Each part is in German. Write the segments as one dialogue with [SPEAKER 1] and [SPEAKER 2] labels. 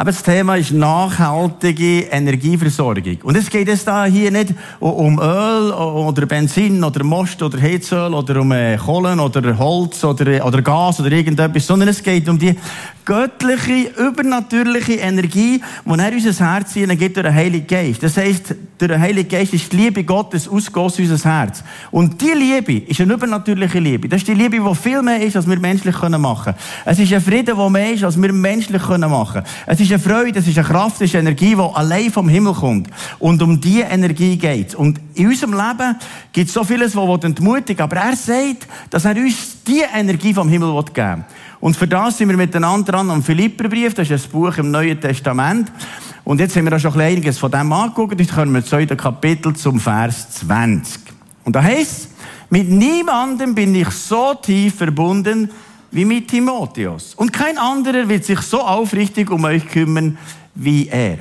[SPEAKER 1] Aber das Thema ist nachhaltige Energieversorgung. Und es geht jetzt da hier nicht um Öl oder Benzin oder Most oder Heizöl oder um äh, Kohlen oder Holz oder, oder Gas oder irgendetwas, sondern es geht um die göttliche, übernatürliche Energie, die er unser Herz gibt durch den Heiligen Geist. Das heisst, durch den Heiligen Geist ist die Liebe Gottes ausgossen in unser Herz. Und die Liebe ist eine übernatürliche Liebe. Das ist die Liebe, die viel mehr ist, als wir menschlich machen können. Es ist ein Frieden, der mehr ist, als wir menschlich machen können. Ist eine Freude, es ist eine Kraft, es ist eine Energie, die allein vom Himmel kommt. Und um diese Energie geht Und in unserem Leben gibt es so vieles, was entmutigen Aber er sagt, dass er uns diese Energie vom Himmel geben will. Und für das sind wir miteinander dran am Philipperbrief, das ist ein Buch im Neuen Testament. Und jetzt haben wir auch schon einiges von dem angeguckt. Jetzt kommen wir zum zweiten Kapitel zum Vers 20. Und da heißt mit niemandem bin ich so tief verbunden wie mit Timotheus. Und kein anderer wird sich so aufrichtig um euch kümmern wie er.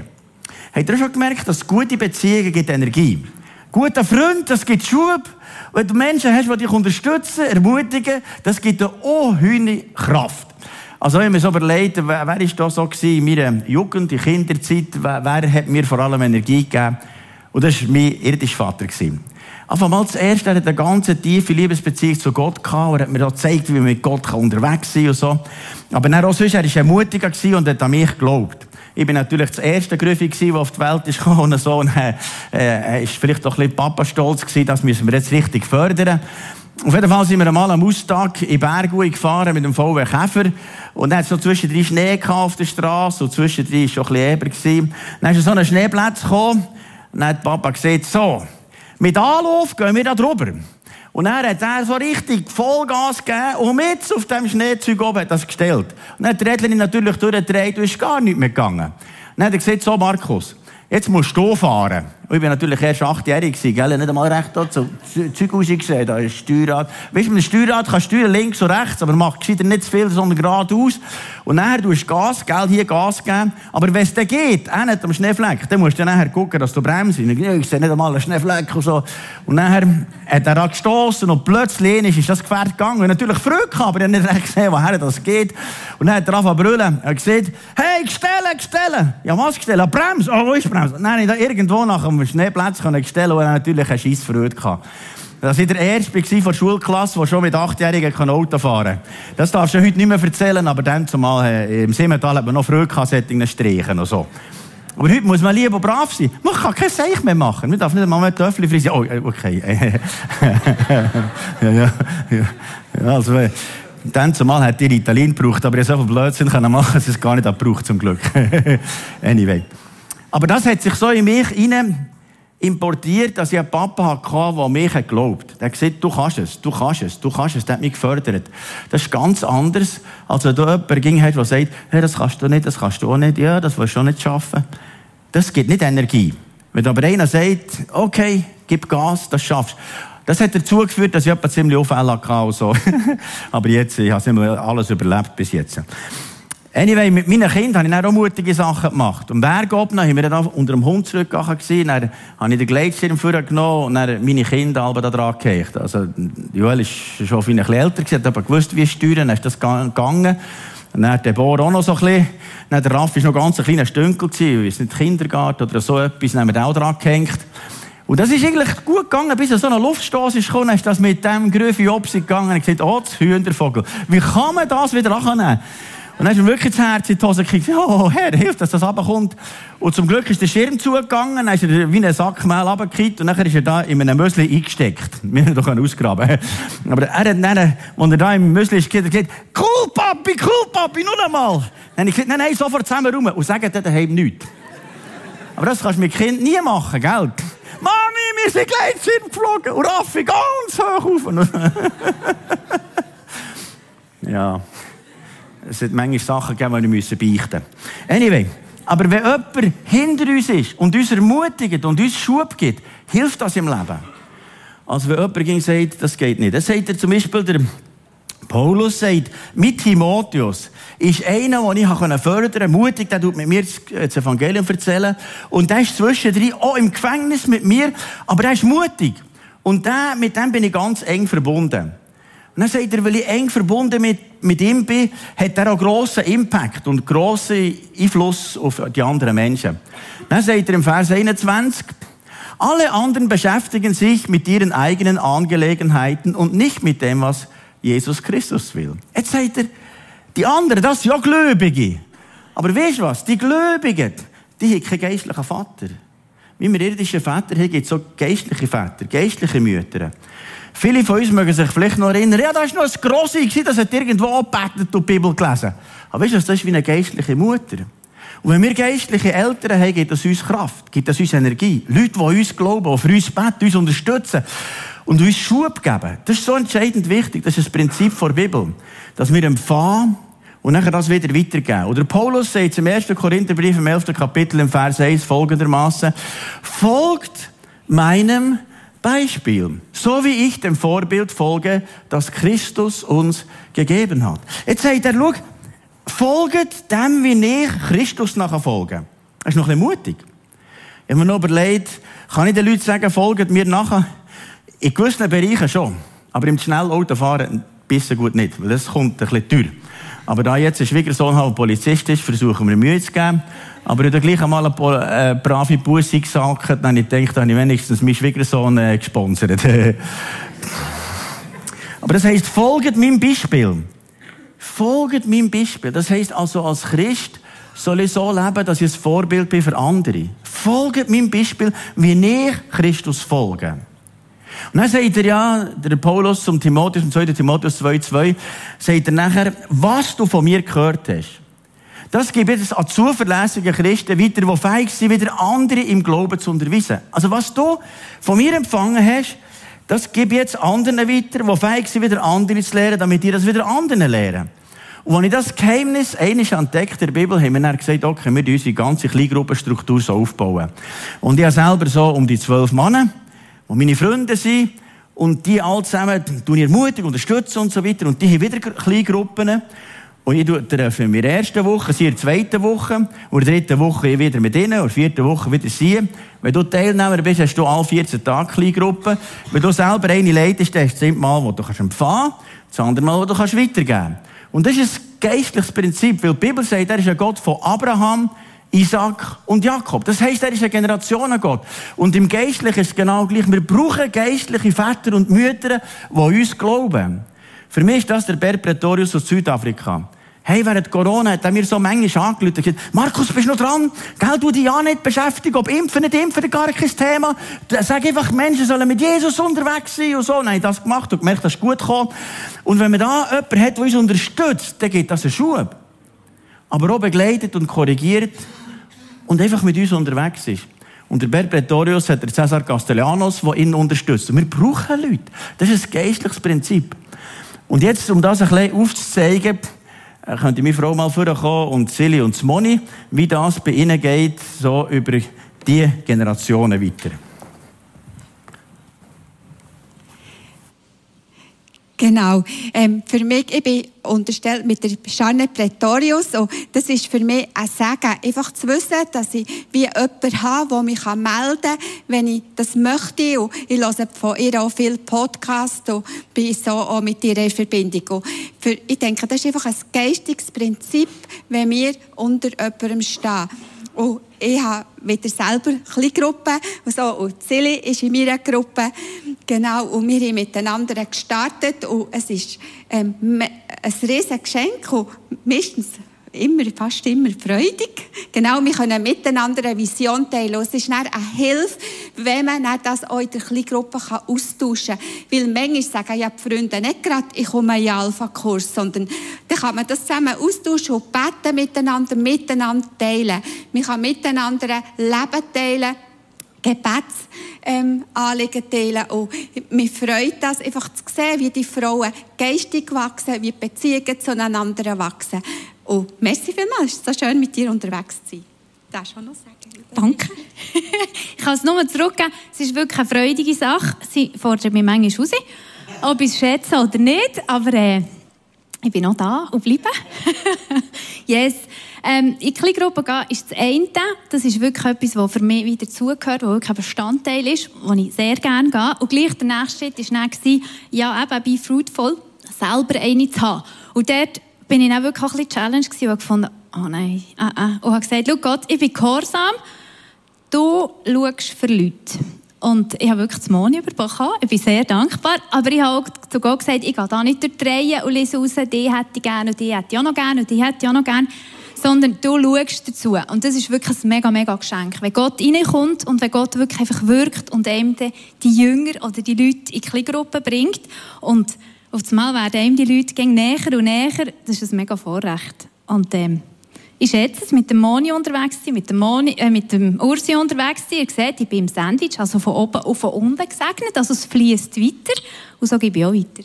[SPEAKER 1] Habt ihr schon gemerkt, dass gute Beziehungen gibt Energie? Guter Freund, das gibt Schub. Wenn du Menschen hast, die dich unterstützen, ermutigen, das gibt eine unheimliche Kraft. Also, wenn man so überlegt, wer, ist da so in meiner Jugend, in Kinderzeit, wer hat mir vor allem Energie gegeben? Und das war mein irdischer Vater. Gewesen. Einfach mal zuerst, er hat eine ganz tiefe Liebesbeziehung zu Gott gehabt. Er hat mir auch gezeigt, wie man mit Gott unterwegs sein kann und so. Aber dann auch sonst, er war ermutiger und hat an mich geglaubt. Ich bin natürlich das erste Grüffi der auf die Welt ist und so. Und, äh, äh, ist vielleicht doch ein bisschen Papa stolz gewesen, das müssen wir jetzt richtig fördern. Auf jeden Fall sind wir einmal am Austag in Bergui gefahren mit dem VW Käfer. Und dann hat es so zwischendrin Schnee auf der Straße und zwischendrin war schon ein bisschen Eber. Dann ist so ein Schneeplatz gekommen. Und dann hat Papa gesagt, so, mit Anlauf gehen wir da drüber. Und dann hat er so richtig Vollgas gegeben und mit auf dem Schneezeug oben hat das gestellt. Und dann hat die Rädchen natürlich durchgedreht und ist gar nicht mehr gegangen. Dann hat er gesagt, so Markus, Jetzt musst du fahren. Ich war natürlich erst achtjährig, gell? nicht einmal recht dort so Zeug rausgesehen, da ist Steuerrad. Weißt du, mit dem Steuerrad kannst du steuern links und rechts, aber macht gescheiter nicht zu viel, sondern geradeaus. Und nachher tust du Gas, gell, hier Gas geben. Aber wenn es dann geht, auch nicht am Schneefleck, dann musst du nachher gucken, dass du bremst. Ich sehe nicht einmal einen Schneefleck und so. Und nachher hat er gestoßen und plötzlich ist das Gefährt gegangen. Und natürlich früh aber ich habe nicht recht gesehen, woher das geht. Und dann hat er angefangen zu brüllen. Er hat gesagt, hey, gestellen, gestellen. Ja, was gestellen? Brems. Oh, wo ist Brems? Nein, irgendwo nach einem Schneeplatz gestellen und natürlich eine scheisse Freude gehabt. Dass ich der Erste war von der Schulklasse, der schon mit Achtjährigen Auto fahren kann. Das darfst du heute nicht mehr erzählen, aber dann zumal äh, im Simmental hat man noch Freude gehabt, Streichen und so. Aber heute muss man lieber brav sein. Man kann kein Seich mehr machen. Man darf nicht einmal mehr Töffel frisieren. Oh, äh, okay. ja, ja, ja. Also, äh, dann zumal hat ihr Italien gebraucht, aber ihr so viel Blödsinn machen, dass es gar nicht gebraucht zum Glück. anyway. Aber das hat sich so in mich hinein importiert, dass ich einen Papa hatte, der mich geglaubt hat. Der hat gesagt, du kannst es, du kannst es, du kannst es. Der hat mich gefördert. Das ist ganz anders, als wenn du jemanden ging hat, der sagt, hey, das kannst du nicht, das kannst du auch nicht, ja, das willst du auch nicht schaffen. Das gibt nicht Energie. Wenn aber einer sagt, okay, gib Gas, das schaffst das hat dazu geführt, dass ich etwa ziemlich Unfälle hatte. So. aber jetzt, ich habe alles überlebt bis jetzt. Anyway, mit meinen Kindern habe ich auch mutige Sachen gemacht. Am Berg oben haben wir dann unter dem Hund zurückgegangen. Dann habe ich den Gleitschirm vorgenommen und dann meine Kinder alle da dran gehängt. Also, Joel ist schon ein bisschen älter, hat aber gewusst, wie steuern, dann ist das gegangen. Und dann hat der Bohr auch noch so ein bisschen. Dann der Raff war noch ganz ein kleiner Stünkel, ich weiß nicht, Kindergarten oder so etwas, dann haben wir auch dran gehängt. Und das ist eigentlich gut gegangen, bis er so eine Luftstoß ist gekommen, ist das mit dem Grüffi Opsi gegangen und gesagt, oh, das Hühnervogel. Wie kann man das wieder annehmen? Und dann ist mir wirklich das Herz in die Hose gekriegt. Oh, Herr, hilf, dass das runterkommt. Und zum Glück ist der Schirm zugegangen, dann ist er wie ein Sack Mehl runtergekippt und dann ist er da in einem Müsli eingesteckt. Wir haben doch ausgraben. Aber er hat dann, als er da im Müsli ist, gesagt, cool, Papi, cool, Papi, nur einmal. Dann habe ich gesagt, nein, nein, sofort zusammen rum. Und sagen dann daheim nichts. Aber das kannst du mit Kind nie machen, gell? Mami, wir sind Gleitschirm geflogen und Raffi ganz hoch auf. ja. Es hat manchmal Sachen gegeben, die wir beichten müssen. Anyway. Aber wenn jemand hinter uns ist und uns ermutigt und uns Schub gibt, hilft das im Leben. Also wenn jemand sagt, das geht nicht. Dann sagt er zum Beispiel, der Paulus sagt, mit Timotheus ist einer, den ich fördern konnte, mutig, der tut mit mir das Evangelium erzählen. Und der ist zwischendrin auch im Gefängnis mit mir, aber der ist mutig. Und der, mit dem bin ich ganz eng verbunden. Und dann sagt er, weil ich eng verbunden mit, mit ihm bin, hat er auch grossen Impact und grossen Einfluss auf die anderen Menschen. Dann sagt er im Vers 21, alle anderen beschäftigen sich mit ihren eigenen Angelegenheiten und nicht mit dem, was Jesus Christus will. Jetzt sagt er, die anderen, das sind ja Gläubige. Aber weißt du was? Die Gläubigen, die haben keinen geistlichen Vater. Wie wir irdischen Väter haben, gibt es auch geistliche Väter, geistliche Mütter. Viele von uns mögen sich vielleicht noch erinnern, ja, da war noch ein Grossi, das hat irgendwo angebetet und die Bibel gelesen. Aber weißt du, das ist wie eine geistliche Mutter. Und wenn wir geistliche Eltern haben, gibt das uns Kraft, gibt das uns Energie. Leute, die uns glauben, die für uns beten, uns unterstützen und uns Schub geben. Das ist so entscheidend wichtig. Das ist das Prinzip der Bibel. Dass wir empfangen und nachher das wieder weitergeben. Oder Paulus sagt im 1. Korintherbrief im 11. Kapitel im Vers 1 folgendermaßen: Folgt meinem Beispiel. So wie ich dem Vorbild folge, das Christus uns gegeben hat. Jetzt sagt er, schau, folgt dem, wie ich Christus nachher folge. Das ist noch ein bisschen mutig. Ich habe mir noch überlegt, kann ich den Leuten sagen, folgt mir nachher? In gewissen Bereichen schon. Aber im Schnellautofahren ein bisschen gut nicht, weil das kommt ein bisschen teuer. Aber da jetzt ein Schwiegersohn halt Polizist ist, versuchen wir Mühe zu geben. Aber ich habe gleich einmal eine äh, brave Busse gesagt, dann habe ich gedacht, habe ich wenigstens meinen Schwiegersohn äh, gesponsert. Aber das heisst, folgt meinem Beispiel. Folgt meinem Beispiel. Das heisst also, als Christ soll ich so leben, dass ich ein Vorbild bin für andere. Folgt meinem Beispiel, wie ich Christus folge. Und dann sagt er ja, der Paulus zum Timotheus, im 2. Timotheus 2,2, sagt er nachher, was du von mir gehört hast. Das gibt es an zuverlässige Christen weiter, die fähig sind, wieder andere im Glauben zu unterweisen. Also was du von mir empfangen hast, das ich jetzt anderen weiter, die fähig sind, wieder andere zu lernen, damit die das wieder anderen lernen. Und als ich das Geheimnis eines entdeckt der Bibel, haben wir dann gesagt, okay, wir unsere ganze Kleingruppenstruktur so aufbauen. Und ich habe selber so um die zwölf Männer, die meine Freunde sind, und die alle zusammen tun ermutigen, unterstützen und so weiter. Und die haben wieder Kleingruppen. Und ich treffe in der ersten Woche, sie in der zweiten Woche, und in der dritten Woche wieder mit ihnen, und in der vierten Woche wieder sie. Wenn du Teilnehmer bist, hast du alle 14 Tage Kleingruppen. Wenn du selber eine leitest, dann hast du das Mal, wo du empfangen kannst, das andere Mal, wo du weitergeben kannst. Und das ist ein geistliches Prinzip, weil die Bibel sagt, er ist ein Gott von Abraham, Isaac und Jakob. Das heißt, er ist ein Generationengott. Und im Geistlichen ist es genau gleich. Wir brauchen geistliche Väter und Mütter, die uns glauben. Für mich ist das der Bert Pretorius aus Südafrika. Hey, während Corona hat er mir so manchmal und gesagt, Markus, bist du noch dran? Gell, du dich ja nicht beschäftigen, ob impfen, nicht impfen, gar kein Thema. Sag einfach, Menschen sollen mit Jesus unterwegs sein und so. Nein, das gemacht und gemerkt, das ist gut gekommen. Und wenn man da jemanden hat, der uns unterstützt, dann geht das einen Schub. Aber auch begleitet und korrigiert und einfach mit uns unterwegs ist. Und der Bert Pretorius hat der Cesar Castellanos, der ihn unterstützt. Und wir brauchen Leute. Das ist ein geistliches Prinzip. Und jetzt, um das ein bisschen aufzuzeigen, könnte meine Frau mal vorkommen und Silly und Moni, wie das bei ihnen geht, so über die Generationen weiter.
[SPEAKER 2] Genau. Ähm, für mich, ich bin unterstellt mit der Charne Pretorius und das ist für mich ein Segen, einfach zu wissen, dass ich wie jemanden habe, der mich melden kann, wenn ich das möchte und ich höre von ihr auch viele Podcasts und bin so auch mit ihr in Verbindung. Für, ich denke, das ist einfach ein geistiges Prinzip, wenn wir unter jemandem stehen. Und ich habe wieder selber Kleingruppen und so. Und Silly ist in meiner Gruppe. Genau. Und wir haben miteinander gestartet. Und es ist ähm, ein riesiges Geschenk. Und meistens immer, fast immer freudig. Genau, wir können miteinander eine Vision teilen. Und es ist eine Hilfe, wenn man das auch in der Kleingruppe austauschen kann. Weil manchmal sagen ja die Freunde nicht gerade, ich komme in einen Alpha-Kurs, sondern dann kann man das zusammen austauschen und beten miteinander, miteinander teilen. Man kann miteinander Leben teilen. Gebetsanliegen ähm, teilen. Und mich freut das, einfach zu sehen, wie die Frauen geistig wachsen, wie die Beziehungen zueinander wachsen. Und merci vielmals, es ist so schön, mit dir unterwegs zu sein. Das schon noch sagen.
[SPEAKER 3] Danke. ich kann es nur zurückgeben. Es ist wirklich eine freudige Sache. Sie fordert mich manchmal raus, ob ich es schätze oder nicht. Aber äh, ich bin noch da und bleibe. yes. Ähm, in die Kleingruppe gehen ist das eine. Das ist wirklich etwas, was für mich wieder zugehört, was wirklich ein Bestandteil ist, wo ich sehr gerne gehe. Und gleich der nächste Schritt war dann, ja, eben, be fruitful selber eine zu haben. Und dort bin ich dann wirklich auch ein bisschen Challenge gewesen und gefunden, oh nein, äh, äh. Und habe gesagt, schau Gott, ich bin gehorsam, du schaust für Leute. Und ich habe wirklich das Moni bekommen. Ich bin sehr dankbar. Aber ich habe auch zu Gott gesagt, ich gehe da nicht durch die Reihe und lese raus, die hätte ich gerne und die hätte ich auch noch gerne und die hätte ich auch noch gerne. Sondern du schaust dazu. Und das ist wirklich ein mega, mega Geschenk. Wenn Gott reinkommt und wenn Gott wirklich einfach wirkt und einem die Jünger oder die Leute in Kleingruppen bringt und auf einmal werden einem die Leute näher und näher, das ist ein mega Vorrecht. Und ähm, ich schätze es, mit dem Moni unterwegs mit dem, Moni, äh, mit dem Ursi unterwegs. Ihr seht, ich bin im Sandwich, also von oben auf von unten gesegnet. Also es fließt weiter und so gebe ich auch weiter.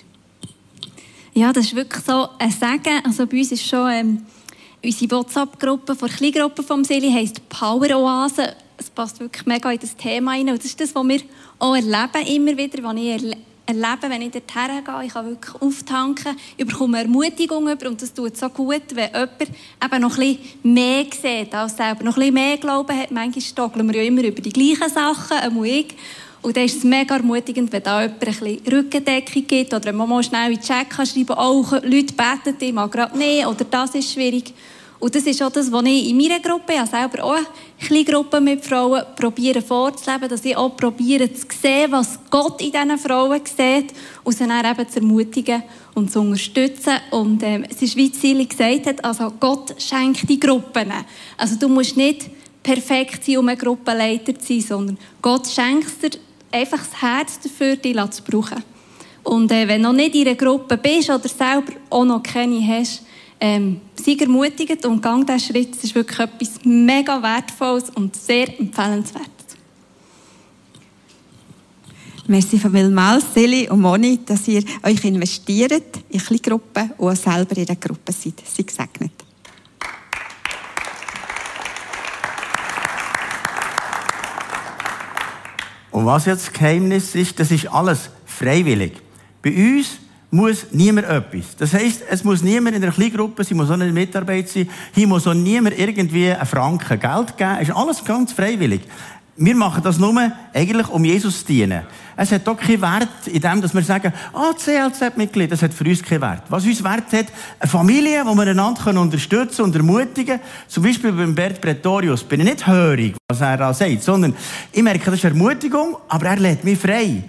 [SPEAKER 4] Ja, das ist wirklich so ein Segen. Also bei uns ist schon ähm, unsere WhatsApp-Gruppe von Kleingruppe vom Seli heisst Power Oase. Es passt wirklich mega in das Thema rein. Und das ist das, was wir auch erleben immer wieder, was ich erleben, wenn ich dorthin gehe. Ich kann wirklich auftanken, ich bekomme Ermutigung über und das tut so gut, wenn jemand eben noch ein bisschen mehr sieht als selber, noch ein bisschen mehr Glauben hat. Manchmal stockeln wir ja immer über die gleichen Sachen, einmal ich. Und dann ist es mega ermutigend, wenn da jemand ein bisschen Rückendeckung gibt oder wenn man mal schnell in den kann schreiben kann, oh, Leute beten, ich mag gerade nicht oder das ist schwierig. Und das ist auch das, was ich in meiner Gruppe, habe selber auch eine kleine Gruppe mit Frauen, probiere vorzuleben, dass ich auch probiere zu sehen, was Gott in diesen Frauen sieht und sie dann eben zu ermutigen und zu unterstützen. Und ähm, es ist, wie Silly gesagt hat, also Gott schenkt die Gruppen. Also du musst nicht perfekt sein, um ein Gruppenleiter zu sein, sondern Gott schenkt dir einfach das Herz dafür, dich zu brauchen. Und äh, wenn du noch nicht in einer Gruppe bist oder selber auch noch keine hast, ähm, sei ermutigt und gang diesen Schritt. Es ist wirklich etwas mega Wertvolles und sehr empfehlenswert.
[SPEAKER 2] Merci vielmals, Seli und Moni, dass ihr euch investiert in Kleingruppen und auch selber in der Gruppe seid. Seid gesegnet.
[SPEAKER 1] Und was jetzt das Geheimnis ist, das ist alles freiwillig. Bei uns muss niemand etwas. Das heisst, es muss niemand in der Kleingruppe sein, muss auch nicht Mitarbeit sein. Hier muss auch niemand irgendwie einen Franken Geld geben. Es ist alles ganz freiwillig. Wir machen das nur eigentlich, um Jesus zu dienen. Es hat doch keinen Wert in dem, dass wir sagen, ah, CLZ-Mitglied, das hat für uns keinen Wert. Was uns Wert hat, eine Familie, wo wir einander unterstützen und ermutigen Zum Beispiel beim Bert Pretorius bin ich nicht hörig, was er da sagt, sondern ich merke, das ist Ermutigung, aber er lädt mich frei.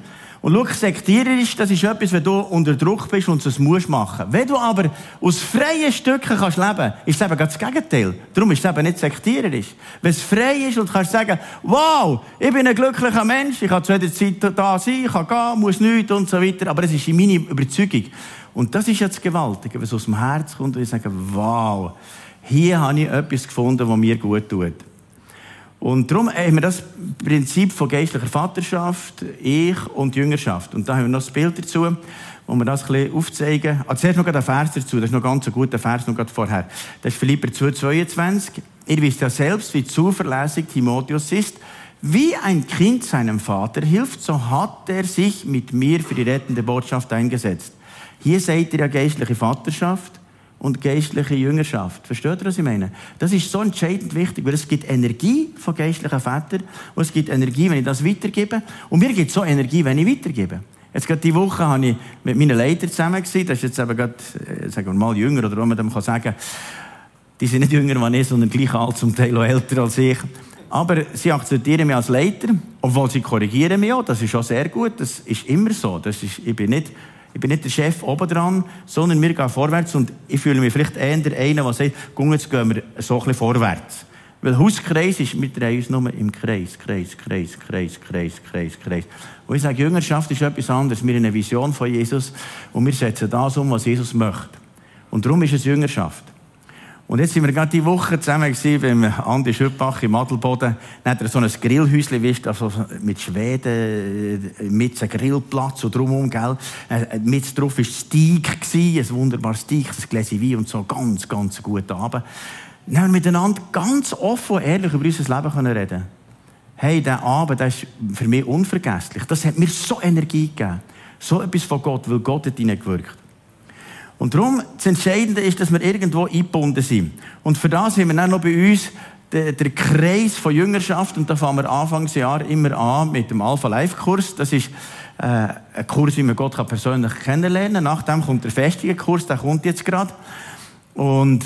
[SPEAKER 1] Und schau, sektierisch, das ist etwas, wenn du unter Druck bist und es musst machen. Wenn du aber aus freien Stücken kannst leben, ist es eben das Gegenteil. Darum ist es eben nicht sektierisch. Wenn es frei ist und kannst sagen, wow, ich bin ein glücklicher Mensch, ich kann zu jeder Zeit da sein, ich kann gehen, muss nichts und so weiter, aber es ist in meiner Überzeugung. Und das ist jetzt gewaltig, wenn es aus dem Herz kommt und ich sage, wow, hier habe ich etwas gefunden, was mir gut tut. Und darum haben wir das Prinzip von geistlicher Vaterschaft, Ich und Jüngerschaft. Und da haben wir noch das Bild dazu, wo wir das ein bisschen aufzeigen. Also zuerst noch ein Vers dazu, das ist noch ganz ein guter Vers noch vorher. Das ist Philipper 2,22. Ihr wisst ja selbst, wie zuverlässig Timotheus ist. Wie ein Kind seinem Vater hilft, so hat er sich mit mir für die rettende Botschaft eingesetzt. Hier seht ihr ja geistliche Vaterschaft und geistliche Jüngerschaft. Versteht ihr, was ich meine? Das ist so entscheidend wichtig, weil es gibt Energie von geistlichen Vätern und es gibt Energie, wenn ich das weitergebe. Und mir gibt es so Energie, wenn ich weitergebe. Jetzt gerade diese Woche habe ich mit meinen Leitern zusammen gewesen. Das ist jetzt eben gerade, äh, sagen wir mal, jünger, oder wie man dem kann sagen die sind nicht jünger als ich, sondern gleich alt, zum Teil auch älter als ich. Aber sie akzeptieren mich als Leiter, obwohl sie korrigieren mich auch. Das ist auch sehr gut. Das ist immer so. Das ist, ich bin nicht ich bin nicht der Chef oben dran, sondern wir gehen vorwärts und ich fühle mich vielleicht eher der eine, der sagt, komm, jetzt gehen wir so ein bisschen vorwärts. Weil Hauskreis ist, wir drehen uns nur im Kreis, Kreis, Kreis, Kreis, Kreis, Kreis, Kreis. Und ich sage, Jüngerschaft ist etwas anderes. Wir haben eine Vision von Jesus und wir setzen das um, was Jesus möchte. Und darum ist es Jüngerschaft. Und jetzt sind wir gerade die Woche zusammen gewesen beim Andi Schüppach im Adelboden. Dann hat er so ein Grillhäuschen, weißt, also mit Schweden, äh, mit einem Grillplatz und drumherum, gell. Äh, mit drauf war Steak ein wunderbares Steak, ein Gläschen Wein und so, ganz, ganz guter Abend. Dann haben wir miteinander ganz offen und ehrlich über unser Leben können reden Hey, der Abend, der ist für mich unvergesslich. Das hat mir so Energie gegeben. So etwas von Gott, weil Gott hat gewirkt. Und darum, das Entscheidende ist, dass wir irgendwo eingebunden sind. Und für das haben wir dann noch bei uns den, den Kreis von Jüngerschaft. Und da fangen wir Anfangsjahr immer an mit dem Alpha Life Kurs. Das ist äh, einen Kurs, wie man Gott kann persönlich kennenlernen kann. Nachdem kommt der festige Kurs, der kommt jetzt gerade. Und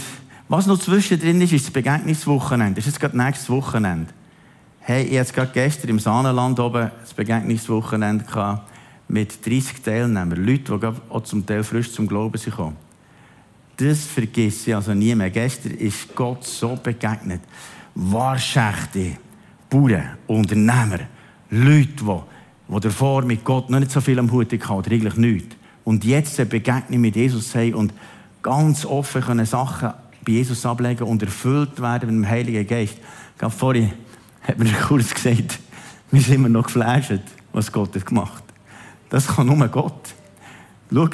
[SPEAKER 1] was noch zwischendrin ist, ist das Begegnungswochenende. Das ist jetzt gerade nächstes Wochenende. Hey, ich hatte gerade gestern im Sahnenland oben das Begegnungswochenende gehabt mit 30 Teilnehmern. Leute, die auch zum Teil frisch zum Glauben sind gekommen. Das vergesse ich also nie mehr. Gestern ist Gott so begegnet. Wahrschächte, Bauern, Unternehmer, Leute, die, die davor mit Gott noch nicht so viel am Hut hatten, oder eigentlich nichts. Und jetzt eine Begegnung mit Jesus haben und ganz offen können Sachen bei Jesus ablegen und erfüllt werden mit dem Heiligen Geist. Gerade vorhin hat mir kurz gesagt, wir sind immer noch geflasht, was Gott hat gemacht. Das kann nur Gott. Schau,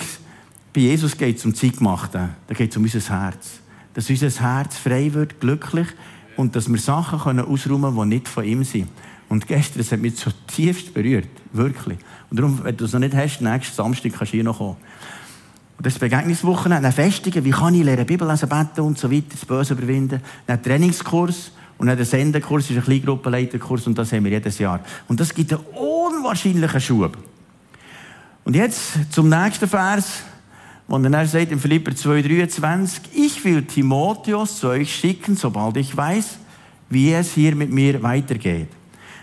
[SPEAKER 1] bei Jesus geht es um Zeitgemachte. Da geht es um unser Herz. Dass unser Herz frei wird, glücklich und dass wir Sachen können ausräumen können, die nicht von ihm sind. Und gestern, das hat mich so tiefst berührt. Wirklich. Und darum, wenn du es noch nicht hast, nächsten Samstag kannst du hier noch kommen. Und das Begegnungswochenende, eine Festigen, wie kann ich lernen, Bibel lesen, beten und so weiter, das Böse überwinden. Ein Trainingskurs und dann der Sendekurs ist ein Kleingruppenleiterkurs und das haben wir jedes Jahr. Und das gibt einen unwahrscheinlichen Schub. Und jetzt zum nächsten Vers, wo er sagt in Philipper 2,23, ich will Timotheus zu euch schicken, sobald ich weiß, wie es hier mit mir weitergeht.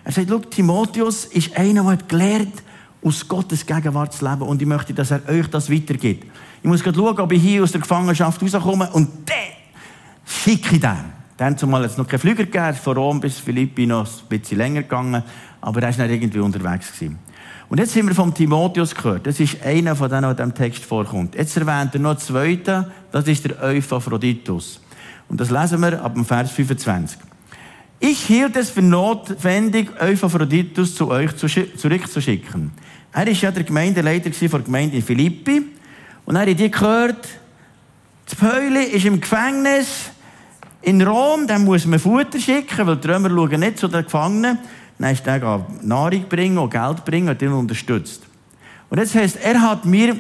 [SPEAKER 1] Er sagt, schau, Timotheus ist einer, der hat gelernt, aus Gottes Gegenwart zu leben und ich möchte, dass er euch das weitergibt. Ich muss gerade schauen, ob ich hier aus der Gefangenschaft rauskomme und dann schicke ich den. Dann zumal jetzt noch kein Flüger gegeben, von Rom bis Philippi noch ein bisschen länger gegangen, aber er ist nicht irgendwie unterwegs gewesen. Und jetzt haben wir vom Timotheus gehört. Das ist einer von denen, der in diesem Text vorkommt. Jetzt erwähnt er noch einen zweiten, das ist der Euphaphroditus. Und das lesen wir ab dem Vers 25. Ich hielt es für notwendig, Euphaphroditus zu euch zurückzuschicken. Er ist ja der Gemeindeleiter der Gemeinde in Philippi. Und er hat die gehört, das Päuli ist im Gefängnis in Rom, dann muss man Futter schicken, weil die Römer schauen nicht zu den Gefangenen. Dann ist er Nahrung bringen und Geld bringen und ihn unterstützt. Und jetzt heißt, er hat mir,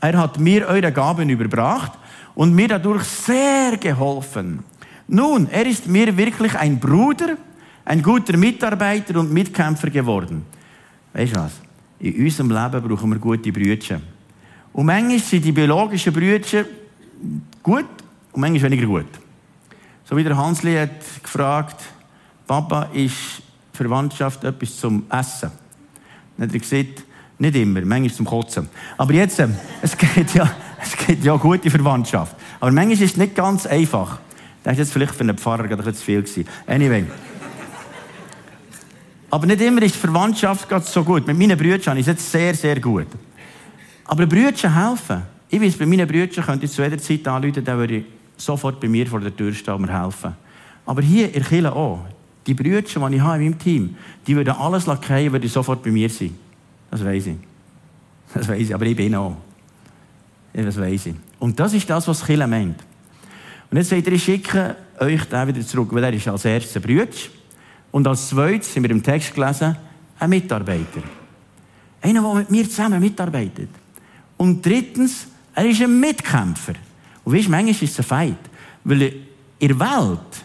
[SPEAKER 1] er hat mir eure Gaben überbracht und mir dadurch sehr geholfen. Nun, er ist mir wirklich ein Bruder, ein guter Mitarbeiter und Mitkämpfer geworden. Weißt du was? In unserem Leben brauchen wir gute Brüder. Und manchmal sind die biologischen Brüder gut und manchmal weniger gut. So wie der Hansli hat gefragt, Papa, ist Verwandtschaft etwas zum Essen. Dann hat er gesagt, nicht immer, manchmal zum Kotzen. Aber jetzt, äh, es, geht ja, es geht ja gute Verwandtschaft. Aber manchmal ist es nicht ganz einfach. Das ist jetzt vielleicht für einen Pfarrer gerade zu viel gewesen. Anyway. Aber nicht immer ist die Verwandtschaft gerade so gut. Mit meinen Brüdern ist es jetzt sehr, sehr gut. Aber Brüder helfen. Ich weiß, bei meinen Brüdern könnte ich zu jeder Zeit anrufen, dann würde ich sofort bei mir vor der Tür stehen und mir helfen. Aber hier in Kirche auch. Die Brüder, die ich habe in meinem Team, die würden alles lackieren, würden sofort bei mir sein. Das weiß ich. Das weiß ich, aber ich bin auch. Das weiß ich. Und das ist das, was Kille meint. Und jetzt seht ihr, ich schicke euch da wieder zurück, weil er ist als erster Brüder. Und als zweites, haben wir im Text gelesen, ein Mitarbeiter. Einer, der mit mir zusammen mitarbeitet. Und drittens, er ist ein Mitkämpfer. Und weißt, manchmal ist es ein Feind. Weil in der Welt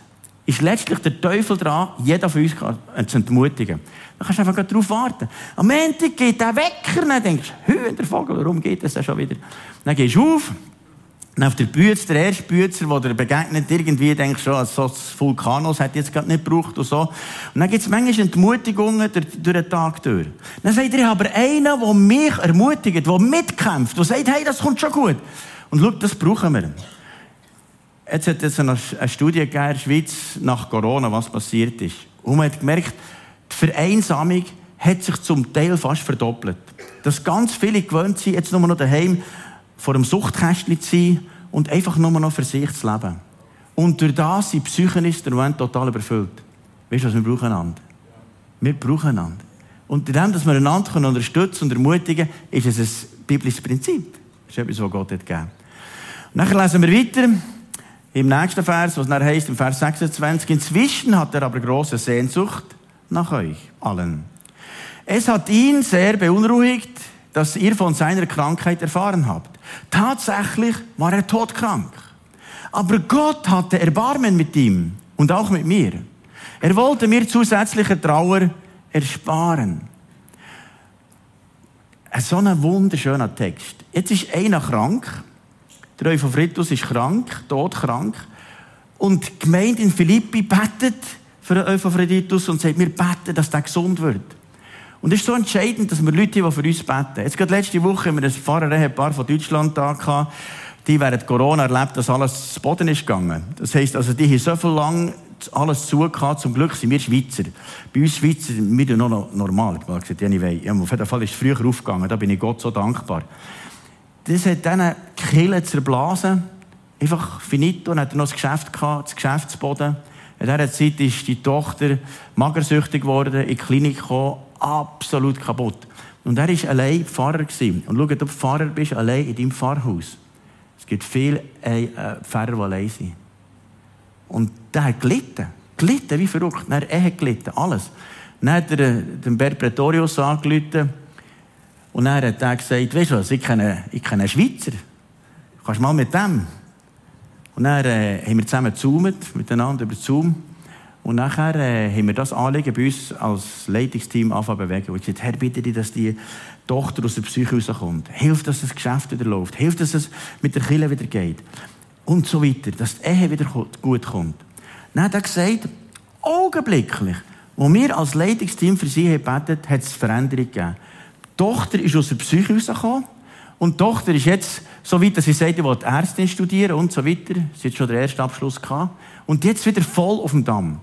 [SPEAKER 1] ist letztlich der Teufel dran, jeder von uns zu entmutigen. Dann kannst du einfach darauf warten. Am Montag geht der Wecker, dann denkst du, Hühnervogel, warum geht das schon wieder? Dann gehst du auf, dann auf der Bütze, der erste Bützer, der dir begegnet, irgendwie denkst du, so ein Vulkanos hat jetzt gerade nicht gebraucht und so. Und dann gibt es manchmal Entmutigungen durch, durch den Tag durch. Dann sagt er, aber einer, der mich ermutigt, der mitkämpft, der sagt, hey, das kommt schon gut. Und schau, das brauchen wir. Jetzt hat es eine, Studie gegeben in der Schweiz nach Corona, was passiert ist. Und man hat gemerkt, die Vereinsamung hat sich zum Teil fast verdoppelt. Dass ganz viele gewöhnt sind, jetzt nur noch daheim vor einem Suchtkästchen zu sein und einfach nur noch für sich zu leben. Und durch das sind Psychen ist der Moment total überfüllt. Weißt du was, wir brauchen einander. Wir brauchen einander. Und in dem, dass wir einander unterstützen und ermutigen, ist es ein biblisches Prinzip. Das ist etwas, was Gott hat gegeben. Und nachher lesen wir weiter. Im nächsten Vers, was dann heißt, im Vers 26, inzwischen hat er aber große Sehnsucht nach euch allen. Es hat ihn sehr beunruhigt, dass ihr von seiner Krankheit erfahren habt. Tatsächlich war er todkrank. Aber Gott hatte Erbarmen mit ihm und auch mit mir. Er wollte mir zusätzliche Trauer ersparen. So ein wunderschöner Text. Jetzt ist einer krank. Der Euphoritus ist krank, todkrank. Und die Gemeinde in Philippi betet für den Euphoritus und sagt, wir beten, dass der gesund wird. Und es ist so entscheidend, dass wir Leute die für uns beten. Jetzt gerade letzte Woche haben wir ein Pfarrer von Deutschland da gehabt, die während Corona erlebt, dass alles zu Boden ist gegangen. Das heisst, also die haben so viel lang alles zugehört. Zum Glück sind wir Schweizer. Bei uns Schweizer, wir sind noch normal. Ich habe gesagt, anyway. Auf jeden Fall ist es früher aufgegangen. Da bin ich Gott so dankbar. Das hat diesen Killen zerblasen. Einfach finito. Dann hat er noch das Geschäft gehabt, das Geschäftsboden. In dieser Zeit ist die Tochter magersüchtig geworden, in die Klinik gekommen, absolut kaputt. Und er war allein Pfarrer. Gewesen. Und schau, ob du Pfarrer bist, allein in deinem Pfarrhaus. Es gibt viele äh, Pfarrer, die allein sind. Und der hat gelitten. Gelitten, wie verrückt. Dann, er hat gelitten, alles. Dann hat er äh, den Bert Pretorius angerufen. Und dann hat er gesagt, weißt du was, ich kenne, ich kenne einen Schweizer. Kannst du mal mit dem? Und dann äh, haben wir zusammen gezoomt, miteinander über Zoom. Und nachher äh, haben wir das Anliegen bei uns als Leitungsteam anfangen bewegen. Und ich gesagt, Herr, bitte dich, dass die Tochter aus der Psyche rauskommt. Hilf, dass das Geschäft wieder läuft. Hilf, dass es mit der Kille wieder geht. Und so weiter. Dass die Ehe wieder gut kommt. Dann hat er gesagt, augenblicklich, wo wir als Leitungsteam für sie gebetet haben, hat es Veränderung gegeben. Die Tochter ist aus der Psyche rausgekommen. Und die Tochter ist jetzt so weit, dass sie sagt, sie will Ärztin studieren und so weiter. Sie hat schon den ersten Abschluss gehabt. Und jetzt wieder voll auf dem Damm.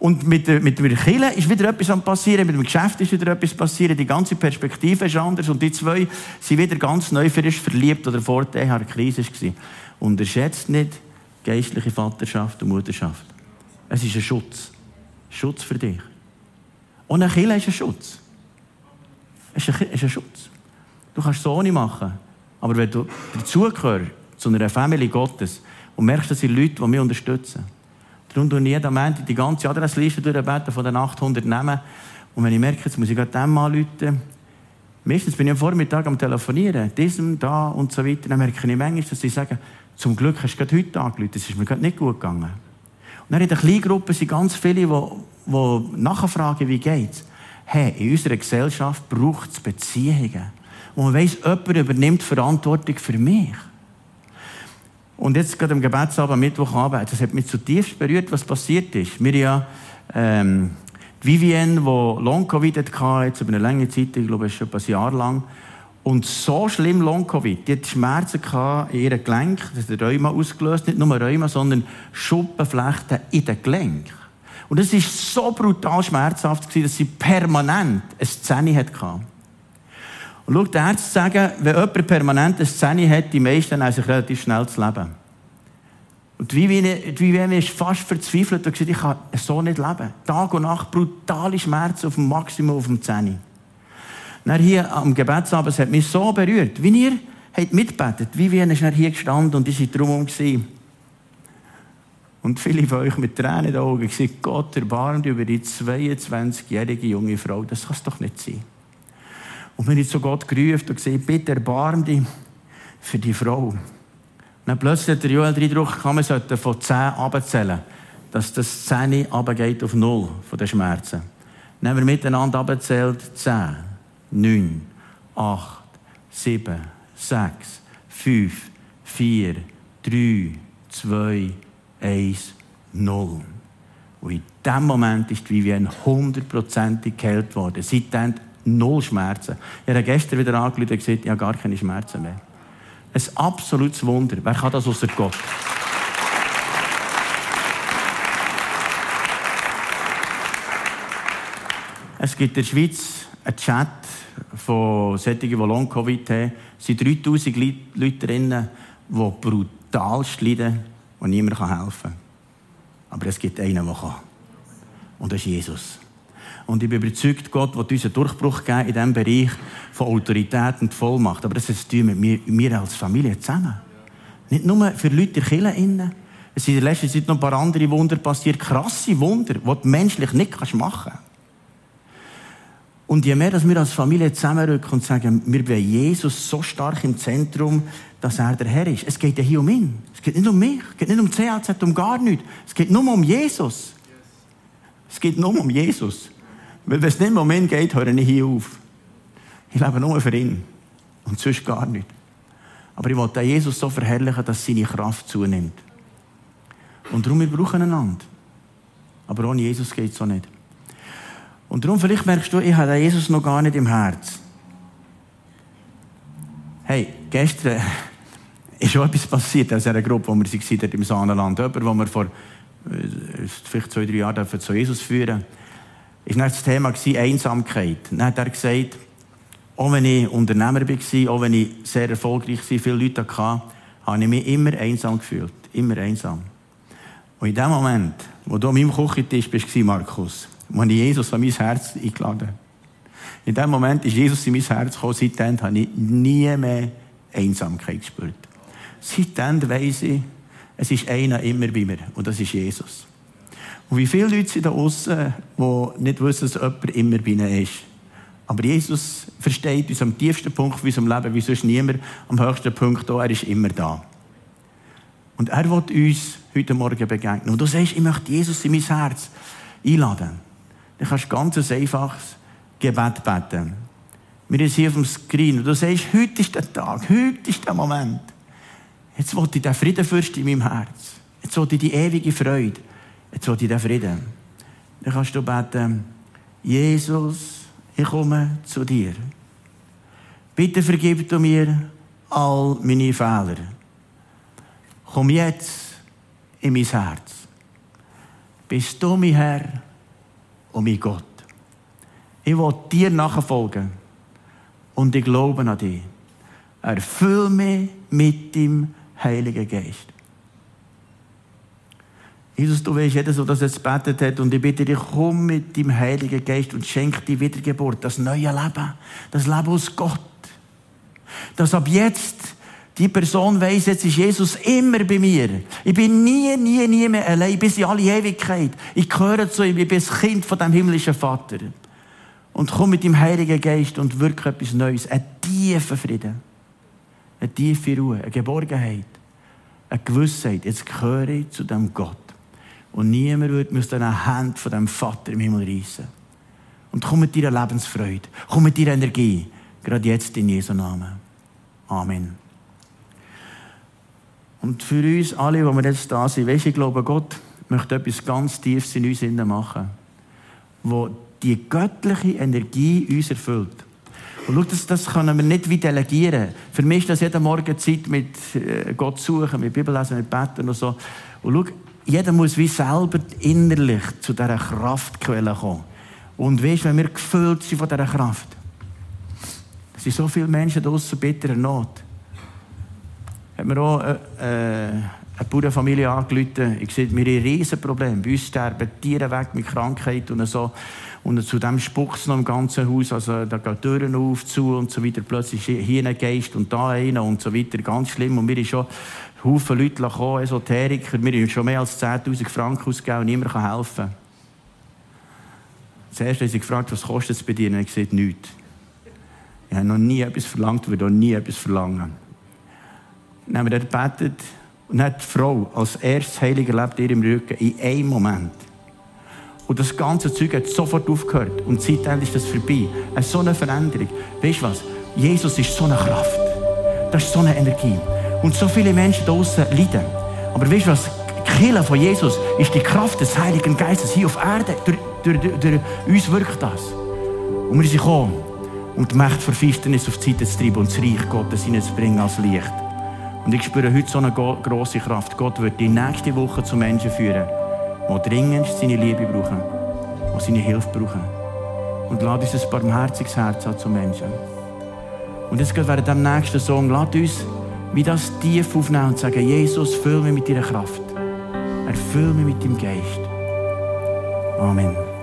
[SPEAKER 1] Und mit der, mit der Kirche ist wieder etwas am passieren, mit dem Geschäft ist wieder etwas passieren, die ganze Perspektive ist anders und die zwei sind wieder ganz neu für sich verliebt oder vor der eine Krise war. Unterschätzt nicht geistliche Vaterschaft und Mutterschaft. Es ist ein Schutz. Schutz für dich. Und eine Kirche ist ein Schutz. Es ist ein, ist ein Schutz. Du kannst es ohne machen. Aber wenn du dazugehörst, zu einer Familie Gottes, und merkst, das sind Leute, die mich unterstützen, Darum tue ich jeden Moment die ganze Adressliste durchbeten von den 800 Namen. Und wenn ich merke, jetzt muss ich gerade dem anrufen, meistens bin ich am Vormittag am Telefonieren, diesem, da und so weiter, dann merke ich manchmal, dass sie sagen, zum Glück hast du gerade heute angerufen, das ist mir gerade nicht gut gegangen. Und dann in der Kleingruppe sind ganz viele, die, die nachfragen, wie geht's. Hey, in unserer Gesellschaft braucht es Beziehungen. Und man weiss, jemand übernimmt Verantwortung für mich. Und jetzt gerade am Gebetsabend, Mittwochabend, das hat mich zutiefst berührt, was passiert ist. Wir ja, ähm, Vivienne, die Long-Covid hatte, jetzt über eine lange Zeit, ich glaube, schon ein Jahr lang, und so schlimm Long-Covid, die hat Schmerzen in ihren Gelenk, das hat Rheuma ausgelöst, nicht nur Rheuma, sondern Schuppenflechten in den Gelenk. Und es war so brutal schmerzhaft, dass sie permanent eine Szene hatte. Und schau, die Ärzte sagen, wenn jemand permanent eine Szene hat, die meisten haben sich relativ schnell zu leben. Und die Vivienne ist fast verzweifelt und gesagt, ich kann so nicht leben. Tag und Nacht brutale Schmerzen auf dem Maximum auf dem Zähne. Dann hier am Gebetsabend, es hat mich so berührt. Wie ihr habt mitbetet, Vivienne ist hier gestanden und ich war drumherum. Und viele von euch mit Tränen in den Augen gesagt, Gott erbarmt über die 22-jährige junge Frau. Das kann es doch nicht sein. Und wenn ich zu Gott gerufen und gesagt, bitte erbarm dich für die Frau. Und dann plötzlich hat der Joel den Eindruck, man sollte von 10 abzählen, dass das 10 abgeht auf 0 von den Schmerzen. Dann haben wir miteinander abgezählt, 10, 9, 8, 7, 6, 5, 4, 3, 2, 1, 0. Und in diesem Moment ist die Vivienne hundertprozentig geheilt worden. Seitdem Null Schmerzen. Ich habe gestern wieder angerufen und gesagt, ich habe gar keine Schmerzen mehr. Ein absolutes Wunder. Wer kann das außer Gott? Es gibt in der Schweiz einen Chat von solchen, die Long-Covid haben. Es sind 3000 Leute drin, die brutalst leiden und niemand helfen kann. Aber es gibt einen, der kann. Und das ist Jesus. Und ich bin überzeugt, Gott wird uns einen Durchbruch geben in diesem Bereich von Autorität und Vollmacht. Aber das ist mit mir als Familie zusammen. Nicht nur für Leute in der Kirche. Es sind in der letzten Zeit noch ein paar andere Wunder passiert. Krasse Wunder, die du menschlich nicht machen kannst. Und je mehr, dass wir als Familie zusammenrücken und sagen, wir wollen Jesus so stark im Zentrum, dass er der Herr ist. Es geht ja hier um ihn. Es geht nicht um mich. Es geht nicht um CLZ, um gar nichts. Es geht nur um Jesus. Es geht nur um Jesus. Weil wenn es nicht im Moment geht, höre ich hier auf. Ich lebe nur für ihn. Und sonst gar nicht. Aber ich wollte Jesus so verherrlichen, dass seine Kraft zunimmt. Und darum, wir brauchen einander. Aber ohne Jesus geht es so nicht. Und darum, vielleicht merkst du, ich habe Jesus noch gar nicht im Herz. Hey, gestern ist schon etwas passiert in einer Gruppe, wo wir waren, dort im Sahnenland. Jemand, wo wir vor äh, vielleicht zwei, drei Jahren zu Jesus führen war das Thema Einsamkeit. Dann hat er gesagt, auch wenn ich Unternehmer war, auch wenn ich sehr erfolgreich war, viele Leute hatte, habe ich mich immer einsam gefühlt. Immer einsam. Und in dem Moment, wo du an meinem Küchentisch bist, Markus, wo ich Jesus an mein Herz eingeladen in dem Moment ist Jesus in mein Herz gekommen. Seitdem habe ich nie mehr Einsamkeit gespürt. Seitdem weiss ich, es ist einer immer bei mir. Und das ist Jesus. Und wie viele Leute sind da außen, die nicht wissen, dass jemand immer bei ihnen ist. Aber Jesus versteht uns am tiefsten Punkt von unserem Leben, wie sonst niemand, am höchsten Punkt auch, er ist immer da. Und er wird uns heute Morgen begegnen. Und du sagst, ich möchte Jesus in mein Herz einladen. Dann kannst du ganz ein einfaches Gebet beten. Wir sind hier auf dem Screen und du sagst, heute ist der Tag, heute ist der Moment. Jetzt will ich den Frieden fürst in meinem Herz. Jetzt will ich die ewige Freude. Jetzt will ich den Frieden. Dann kannst du beten, Jesus, ich komme zu dir. Bitte vergib du mir all meine Fehler. Komm jetzt in mein Herz. Bist du mein Herr und mein Gott. Ich will dir nachfolgen und ich glaube an dich. Erfüll mich mit dem Heiligen Geist. Jesus, du weißt, jeder so, dass er es betet hat. Und ich bitte dich, komm mit dem Heiligen Geist und schenk die Wiedergeburt, das neue Leben, das Leben aus Gott. Dass ab jetzt die Person weiss, jetzt ist Jesus immer bei mir. Ich bin nie, nie, nie mehr allein, bis in alle Ewigkeit. Ich gehöre zu ihm, ich bin das Kind von dem himmlischen Vater. Und komm mit dem Heiligen Geist und wirke etwas Neues. Ein tiefer Frieden. Eine tiefe Ruhe, eine Geborgenheit, eine Gewissheit. Jetzt gehöre ich zu dem Gott. Und niemand mir aus den Händen von dem Vater im Himmel reissen. Und komm mit deiner Lebensfreude, komm mit deiner Energie, gerade jetzt in Jesu Namen. Amen. Und für uns alle, die wir jetzt da sind, weißt, ich glaube, Gott möchte etwas ganz Tiefes in uns machen, wo die göttliche Energie uns erfüllt. Und schau, das, das können wir nicht wie delegieren. Für mich ist das jeden Morgen Zeit mit äh, Gott suchen, mit Bibellesen, mit Beten und so. Und schau, jeder muss wie selber innerlich zu dieser Kraftquelle kommen. Und weißt, wenn wir gefüllt sind von dieser Kraft, es sind so viele Menschen draußen bitterer Not. Hat mir auch äh, äh, eine Bauernfamilie angerufen. Ich sehe, wir haben ein Riesenproblem. Bei uns sterben Tiere weg mit Krankheit und so. Und zu dem spuckt es noch im ganzen Haus. Also, da gehen Türen auf, zu und so weiter. Plötzlich hier ein Geist und da einer und so weiter. Ganz schlimm. Und wir sind schon Haufen Leute gekommen, Esoteriker. Wir haben schon mehr als 10.000 Franken ausgegeben und niemand kann helfen. Zuerst haben sie gefragt, was kostet es bei dir? Und ich gesagt, nichts. Ich habe noch nie etwas verlangt, würde auch nie etwas verlangen. Dann haben wir dort gebetet und hat die Frau als erstes Heilige erlebt ihr im Rücken in einem Moment. Und das ganze Zeug hat sofort aufgehört. Und seitdem ist das vorbei. Ist so eine Veränderung. Weißt du was? Jesus ist so eine Kraft. Das ist so eine Energie. Und so viele Menschen draußen leiden. Aber weißt du was? Die von Jesus ist die Kraft des Heiligen Geistes hier auf Erde. Durch, durch, durch, uns wirkt das. Und wir sind gekommen, um die Macht der Finsternis auf die Seite zu treiben und das Reich Gottes hineinzubringen als Licht. Und ich spüre heute so eine große Kraft. Gott wird die nächste Woche zu Menschen führen, die dringend seine Liebe brauchen, die seine Hilfe brauchen. Und lad uns ein barmherziges Herz an zu Menschen. Und jetzt geht während dem nächsten Song, lad uns wie das tief aufnehmen und sagen, Jesus, füll mich mit deiner Kraft. Erfüll mich mit deinem Geist. Amen.